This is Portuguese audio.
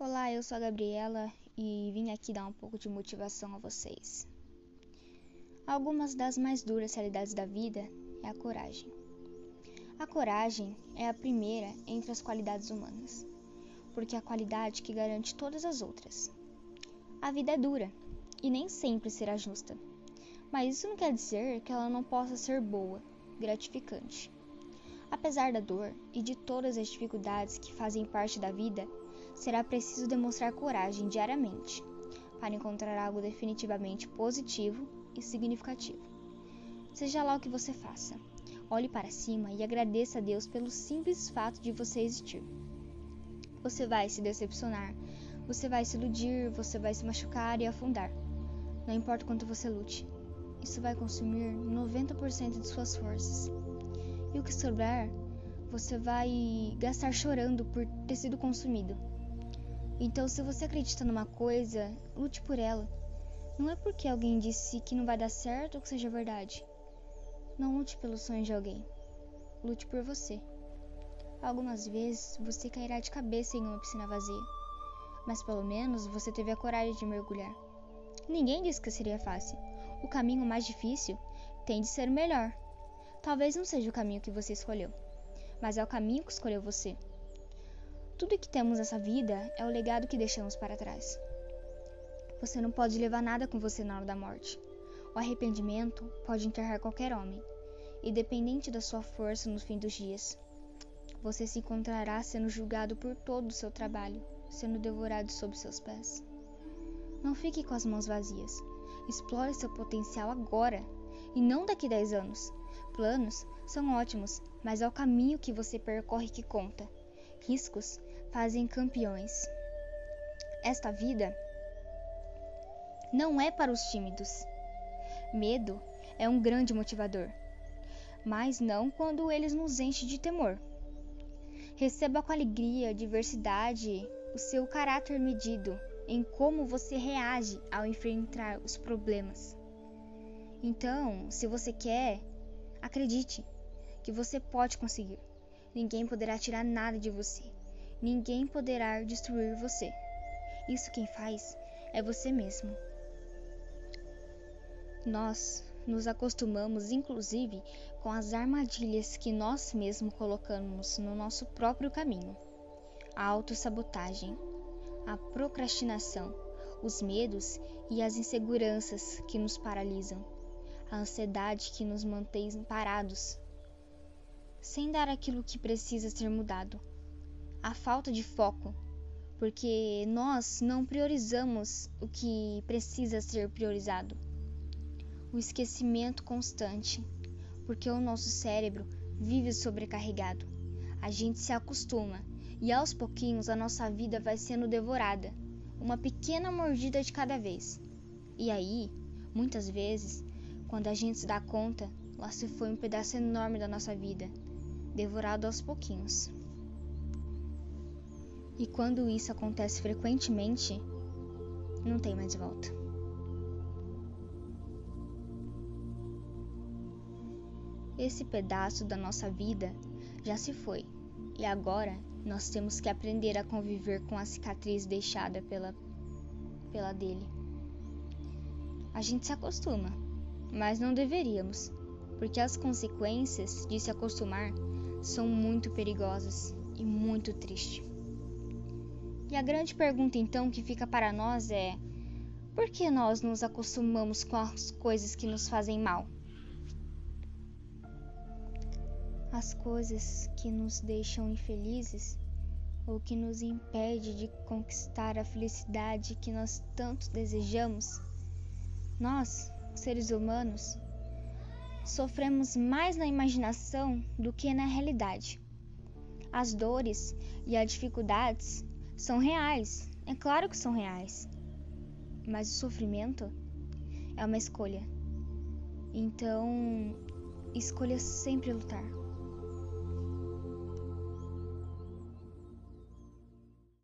Olá, eu sou a Gabriela e vim aqui dar um pouco de motivação a vocês. Algumas das mais duras realidades da vida é a coragem. A coragem é a primeira entre as qualidades humanas, porque é a qualidade que garante todas as outras. A vida é dura e nem sempre será justa, mas isso não quer dizer que ela não possa ser boa, gratificante. Apesar da dor e de todas as dificuldades que fazem parte da vida, será preciso demonstrar coragem diariamente para encontrar algo definitivamente positivo e significativo. Seja lá o que você faça, olhe para cima e agradeça a Deus pelo simples fato de você existir. Você vai se decepcionar, você vai se iludir, você vai se machucar e afundar. Não importa quanto você lute, isso vai consumir 90% de suas forças. E o que sobrar, você vai gastar chorando por ter sido consumido. Então, se você acredita numa coisa, lute por ela. Não é porque alguém disse que não vai dar certo ou que seja verdade. Não lute pelos sonhos de alguém. Lute por você. Algumas vezes você cairá de cabeça em uma piscina vazia, mas pelo menos você teve a coragem de mergulhar. Ninguém disse que seria fácil. O caminho mais difícil tem de ser o melhor. Talvez não seja o caminho que você escolheu, mas é o caminho que escolheu você. Tudo que temos nessa vida é o legado que deixamos para trás. Você não pode levar nada com você na hora da morte. O arrependimento pode enterrar qualquer homem, independente da sua força no fim dos dias. Você se encontrará sendo julgado por todo o seu trabalho, sendo devorado sob seus pés. Não fique com as mãos vazias. Explore seu potencial agora e não daqui a 10 anos. Planos são ótimos, mas é o caminho que você percorre que conta. Riscos fazem campeões. Esta vida não é para os tímidos. Medo é um grande motivador, mas não quando eles nos enchem de temor. Receba com alegria, diversidade, o seu caráter medido em como você reage ao enfrentar os problemas. Então, se você quer, acredite que você pode conseguir. Ninguém poderá tirar nada de você. Ninguém poderá destruir você. Isso quem faz é você mesmo. Nós nos acostumamos, inclusive, com as armadilhas que nós mesmos colocamos no nosso próprio caminho. A autossabotagem, a procrastinação, os medos e as inseguranças que nos paralisam, a ansiedade que nos mantém parados, sem dar aquilo que precisa ser mudado a falta de foco, porque nós não priorizamos o que precisa ser priorizado. O esquecimento constante, porque o nosso cérebro vive sobrecarregado. A gente se acostuma e aos pouquinhos a nossa vida vai sendo devorada, uma pequena mordida de cada vez. E aí, muitas vezes, quando a gente se dá conta, lá se foi um pedaço enorme da nossa vida, devorado aos pouquinhos. E quando isso acontece frequentemente, não tem mais volta. Esse pedaço da nossa vida já se foi, e agora nós temos que aprender a conviver com a cicatriz deixada pela, pela dele. A gente se acostuma, mas não deveríamos, porque as consequências de se acostumar são muito perigosas e muito tristes. E a grande pergunta então que fica para nós é: por que nós nos acostumamos com as coisas que nos fazem mal? As coisas que nos deixam infelizes ou que nos impede de conquistar a felicidade que nós tanto desejamos? Nós, seres humanos, sofremos mais na imaginação do que na realidade. As dores e as dificuldades são reais. É claro que são reais. Mas o sofrimento é uma escolha. Então, escolha sempre lutar.